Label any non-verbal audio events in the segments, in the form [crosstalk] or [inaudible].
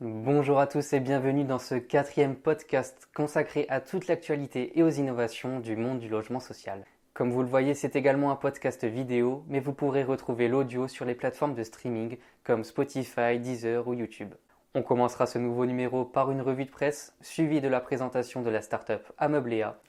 Bonjour à tous et bienvenue dans ce quatrième podcast consacré à toute l'actualité et aux innovations du monde du logement social. Comme vous le voyez, c'est également un podcast vidéo, mais vous pourrez retrouver l'audio sur les plateformes de streaming comme Spotify, Deezer ou YouTube. On commencera ce nouveau numéro par une revue de presse, suivie de la présentation de la startup Ameubléa,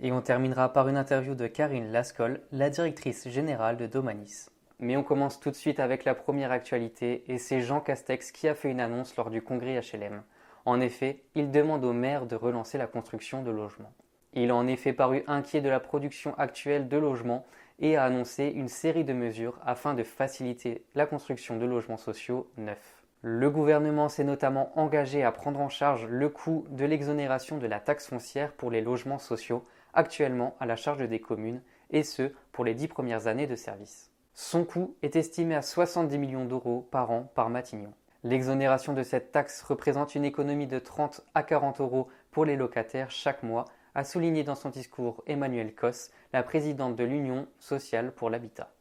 et on terminera par une interview de Karine Lascol, la directrice générale de Domanis. Mais on commence tout de suite avec la première actualité, et c'est Jean Castex qui a fait une annonce lors du congrès HLM. En effet, il demande aux maires de relancer la construction de logements. Il a en effet paru inquiet de la production actuelle de logements et a annoncé une série de mesures afin de faciliter la construction de logements sociaux neufs. Le gouvernement s'est notamment engagé à prendre en charge le coût de l'exonération de la taxe foncière pour les logements sociaux, actuellement à la charge des communes, et ce pour les dix premières années de service. Son coût est estimé à 70 millions d'euros par an par Matignon. L'exonération de cette taxe représente une économie de 30 à 40 euros pour les locataires chaque mois, a souligné dans son discours Emmanuel Cos, la présidente de l'Union sociale pour l'habitat.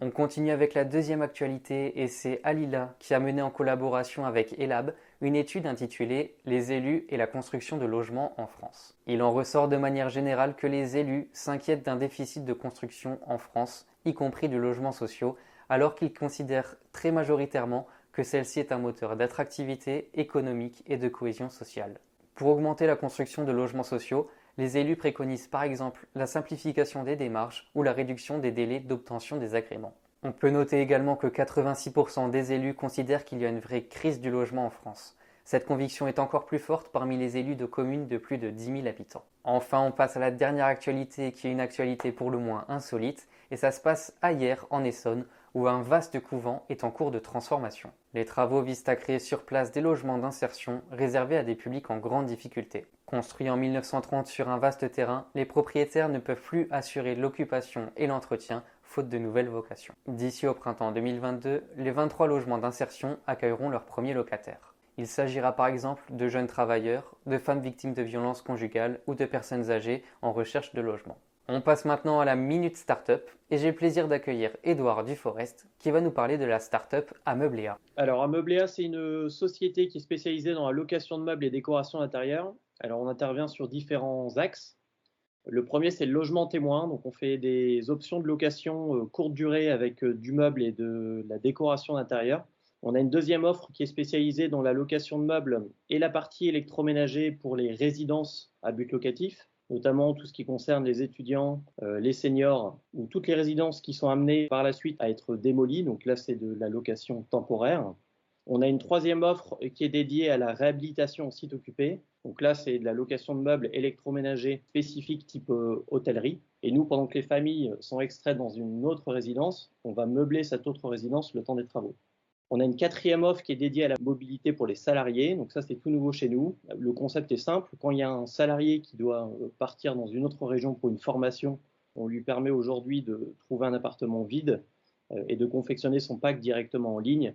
On continue avec la deuxième actualité et c'est Alila qui a mené en collaboration avec Elab une étude intitulée Les élus et la construction de logements en France. Il en ressort de manière générale que les élus s'inquiètent d'un déficit de construction en France, y compris de logements sociaux, alors qu'ils considèrent très majoritairement que celle-ci est un moteur d'attractivité économique et de cohésion sociale. Pour augmenter la construction de logements sociaux, les élus préconisent par exemple la simplification des démarches ou la réduction des délais d'obtention des agréments. On peut noter également que 86% des élus considèrent qu'il y a une vraie crise du logement en France. Cette conviction est encore plus forte parmi les élus de communes de plus de 10 000 habitants. Enfin, on passe à la dernière actualité qui est une actualité pour le moins insolite, et ça se passe ailleurs en Essonne, où un vaste couvent est en cours de transformation. Les travaux visent à créer sur place des logements d'insertion réservés à des publics en grande difficulté. Construits en 1930 sur un vaste terrain, les propriétaires ne peuvent plus assurer l'occupation et l'entretien faute de nouvelles vocations. D'ici au printemps 2022, les 23 logements d'insertion accueilleront leurs premiers locataires. Il s'agira par exemple de jeunes travailleurs, de femmes victimes de violences conjugales ou de personnes âgées en recherche de logement. On passe maintenant à la Minute Startup et j'ai le plaisir d'accueillir Edouard Duforest qui va nous parler de la startup Ameubléa. Alors Ameubléa, c'est une société qui est spécialisée dans la location de meubles et décoration intérieure. Alors on intervient sur différents axes. Le premier, c'est le logement témoin. Donc on fait des options de location euh, courte durée avec euh, du meuble et de la décoration intérieure. On a une deuxième offre qui est spécialisée dans la location de meubles et la partie électroménager pour les résidences à but locatif notamment tout ce qui concerne les étudiants, euh, les seniors ou toutes les résidences qui sont amenées par la suite à être démolies. Donc là, c'est de la location temporaire. On a une troisième offre qui est dédiée à la réhabilitation en site occupé. Donc là, c'est de la location de meubles électroménagers spécifiques type euh, hôtellerie. Et nous, pendant que les familles sont extraites dans une autre résidence, on va meubler cette autre résidence le temps des travaux. On a une quatrième offre qui est dédiée à la mobilité pour les salariés. Donc ça, c'est tout nouveau chez nous. Le concept est simple. Quand il y a un salarié qui doit euh, partir dans une autre région pour une formation, on lui permet aujourd'hui de trouver un appartement vide euh, et de confectionner son pack directement en ligne.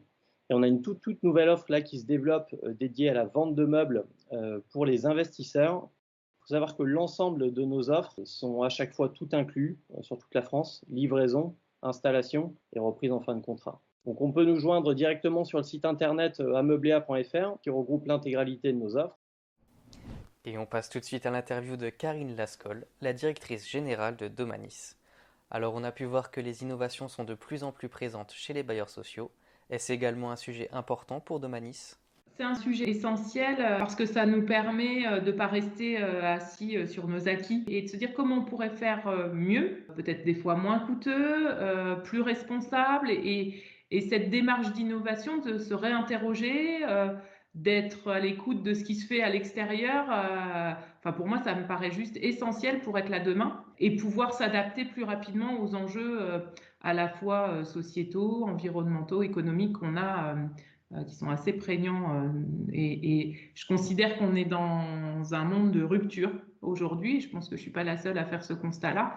Et on a une toute, toute nouvelle offre là qui se développe dédiée à la vente de meubles pour les investisseurs. Il faut savoir que l'ensemble de nos offres sont à chaque fois tout inclus sur toute la France, livraison, installation et reprise en fin de contrat. Donc on peut nous joindre directement sur le site internet euh, ameubléa.fr qui regroupe l'intégralité de nos offres. Et on passe tout de suite à l'interview de Karine Lascol, la directrice générale de Domanis. Alors on a pu voir que les innovations sont de plus en plus présentes chez les bailleurs sociaux. Est-ce également un sujet important pour Domanis? C'est un sujet essentiel euh, parce que ça nous permet euh, de ne pas rester assis sur nos acquis et de se dire comment on pourrait faire mieux, peut-être des fois moins coûteux, plus responsable et, et cette démarche d'innovation, de se réinterroger, euh, d'être à l'écoute de ce qui se fait à l'extérieur, euh, enfin pour moi, ça me paraît juste essentiel pour être là demain et pouvoir s'adapter plus rapidement aux enjeux euh, à la fois sociétaux, environnementaux, économiques qu'on a, qui sont assez prégnants. Et, et, je considère qu'on est dans un monde de rupture aujourd'hui. Je pense que je suis pas la seule à faire ce constat-là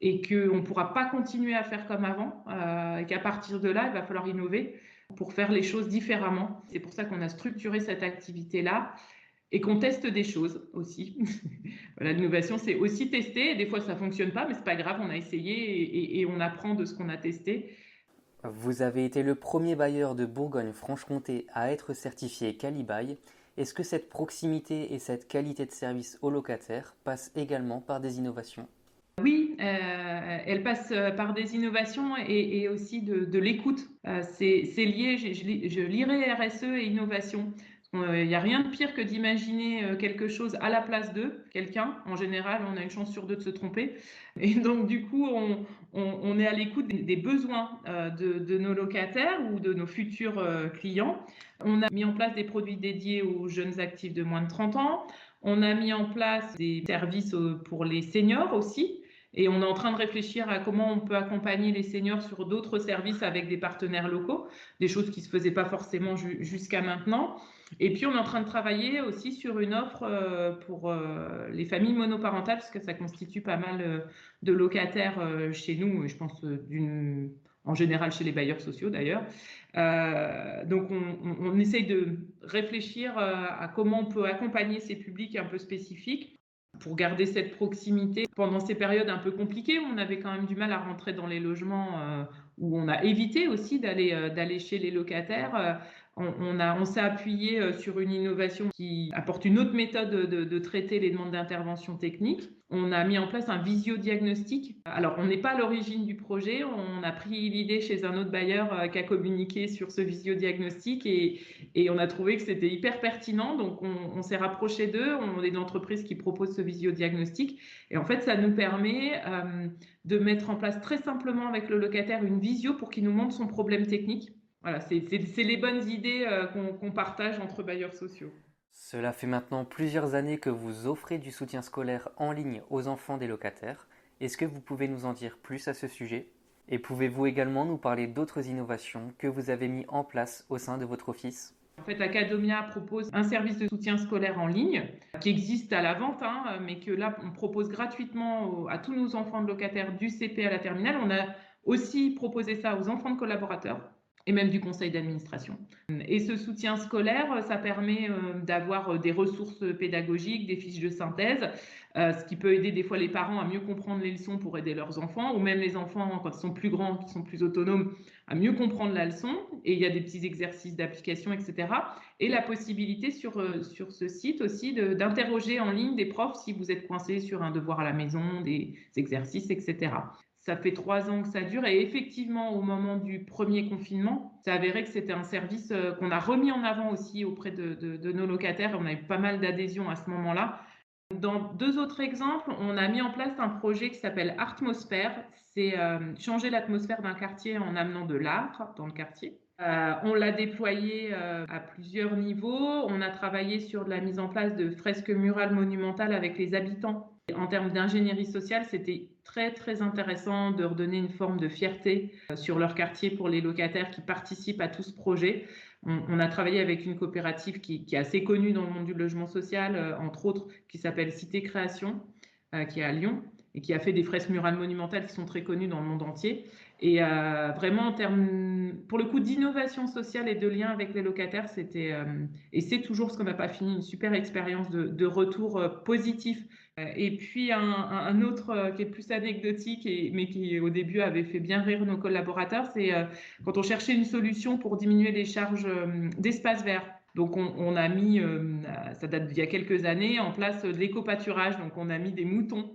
et qu'on ne pourra pas continuer à faire comme avant, euh, et qu'à partir de là, il va falloir innover pour faire les choses différemment. C'est pour ça qu'on a structuré cette activité-là et qu'on teste des choses aussi. [laughs] l'innovation, c'est aussi tester. Des fois, ça fonctionne pas, mais c'est pas grave, on a essayé et on apprend de ce qu'on a testé. Vous avez été le premier bailleur de Bourgogne-Franche-Comté à être certifié Calibail. Est-ce que cette proximité et cette qualité de service aux locataires passent également par des innovations? Oui, euh, elle euh, par des innovations et, aussi de, l'écoute. Euh, c'est lié, je, lirai RSE et innovation. Il n'y a rien de pire que d'imaginer quelque chose à la place de quelqu'un. En général, on a une chance sur deux de se tromper. [laughs] Et donc, du coup, on, est à l'écoute des, besoins de, de, nos locataires ou de nos futurs clients. On a mis en place des produits dédiés aux jeunes actifs de moins de 30 ans. On a mis en place des services pour les seniors aussi. Et on est en train de réfléchir à comment on peut accompagner les seniors sur d'autres services avec des partenaires locaux, des choses qui ne se faisaient pas forcément jusqu'à maintenant. Et puis, on est en train de travailler aussi sur une offre euh, pour euh, les familles monoparentales, parce que ça constitue pas mal euh, de locataires chez nous, et je pense en général chez les bailleurs sociaux d'ailleurs. donc, on, on, essaye de réfléchir à comment on peut accompagner ces publics un peu spécifiques pour garder cette proximité. Pendant ces périodes un peu compliquées, on avait quand même du mal à rentrer dans les logements euh, où on a évité aussi d'aller euh, d'aller chez les locataires. On, a, on s'est appuyé euh, sur une innovation qui apporte une autre méthode de, traiter les demandes d'intervention technique. On a mis en place un visio-diagnostic. Alors, on n'est pas à l'origine du projet. On a pris l'idée chez un autre bailleur euh, qui a communiqué sur ce visio-diagnostic et, et, on a trouvé que c'était hyper pertinent. Donc, on, s'est rapproché d'eux. On est une entreprise qui propose ce visio-diagnostic. Et en fait, ça nous permet euh, de mettre en place très simplement avec le locataire une visio pour qu'il nous montre son problème technique voilà, c'est les bonnes idées euh, qu'on partage entre bailleurs sociaux. Cela fait maintenant plusieurs années que vous offrez du soutien scolaire en ligne aux enfants des locataires. Est-ce que vous pouvez nous en dire plus à ce sujet? Et pouvez-vous également nous parler d'autres innovations que vous avez mis en place au sein de votre office? En fait, Acadomia propose un service de soutien scolaire en ligne qui existe à la vente, hein, mais que là, on propose gratuitement à tous nos enfants de locataires du CP à la terminale. On a aussi proposé ça aux enfants de collaborateurs et même du conseil d'administration. Et ce soutien scolaire, ça permet euh, d'avoir euh, des ressources pédagogiques, des fiches de synthèse, euh, ce qui peut aider des fois les parents à mieux comprendre les leçons pour aider leurs enfants, ou même les enfants, quand ils sont plus grands, qui sont plus autonomes, à mieux comprendre la leçon. Et il y a des petits exercices d'application, etc. Et la possibilité sur, sur ce site aussi d'interroger en ligne des profs si vous êtes coincé sur un devoir à la maison, des exercices, etc. Ça fait trois ans que ça dure et effectivement, au moment du premier confinement, ça avéré que c'était un service euh, qu'on a remis en avant aussi auprès de, nos locataires. On a eu pas mal d'adhésions à ce moment-là. Dans deux autres exemples, on a mis en place un projet qui s'appelle Artmosphère. C'est euh, changer l'atmosphère d'un quartier en amenant de l'art dans le quartier. Euh, on l'a déployé à plusieurs niveaux. On a travaillé sur la mise en place de fresques murales monumentales avec les habitants. En termes d'ingénierie sociale, c'était très très intéressant de redonner une forme de fierté euh, sur leur quartier pour les locataires qui participent à tout ce projet. On, a travaillé avec une coopérative qui, est assez connue dans le monde du logement social, euh, entre autres, qui s'appelle Cité Création, euh, qui est à Lyon et qui a fait des fresques murales monumentales qui sont très connues dans le monde entier. Et vraiment, en termes, pour le coup d'innovation sociale et de lien avec les locataires, c'était, et c'est toujours ce qu'on n'a pas fini, une super expérience de, retour positif euh, et puis un, autre euh, qui est plus anecdotique, mais qui au début avait fait bien rire nos collaborateurs, c'est euh, quand on cherchait une solution pour diminuer les charges d'espace vert. Donc on, a mis, ça date d'il y a quelques années, en place de l'éco-pâturage. Donc on a mis des moutons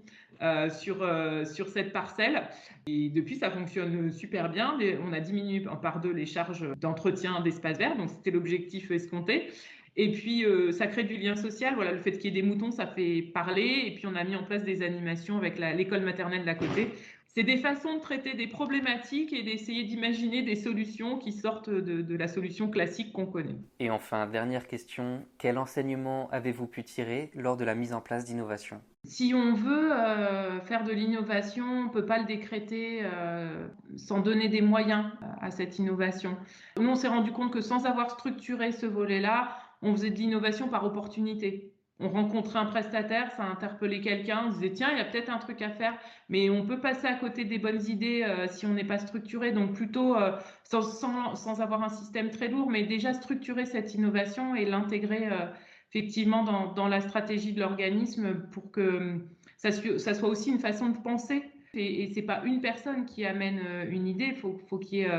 sur, sur cette parcelle. Et depuis, ça fonctionne super bien. On a diminué par deux les charges d'entretien d'espace vert. Donc c'était l'objectif escompté. Et puis, euh, ça crée du lien social. Voilà, le fait qu'il y ait des moutons, ça fait parler. Et puis, on a mis en place des animations avec l'école maternelle d'à côté. C'est des façons de traiter des problématiques et d'essayer d'imaginer des solutions qui sortent de, la solution classique qu'on connaît. Et enfin, dernière question, quel enseignement avez-vous pu tirer lors de la mise en place d'innovation Si on veut euh, faire de l'innovation, on ne peut pas le décréter euh, sans donner des moyens à cette innovation. Nous, on s'est rendu compte que sans avoir structuré ce volet-là, on faisait de l'innovation par opportunité. On rencontrait un prestataire, ça interpellait quelqu'un, on disait tiens, il y a peut-être un truc à faire, mais on peut passer à côté des bonnes idées euh, si on n'est pas structuré. Donc plutôt euh, sans, avoir un système très lourd, mais déjà structurer cette innovation et l'intégrer euh, effectivement dans, la stratégie de l'organisme pour que ça, soit aussi une façon de penser. Et, et c'est pas une personne qui amène une idée, faut, faut qu'il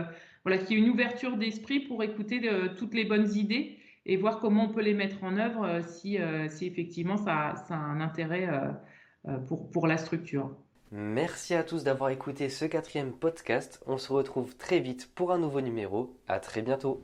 voilà, qu'il y ait une ouverture d'esprit pour écouter toutes les bonnes idées et voir comment on peut les mettre en œuvre si, si effectivement ça, a un intérêt pour, pour la structure. Merci à tous d'avoir écouté ce quatrième podcast. On se retrouve très vite pour un nouveau numéro. À très bientôt.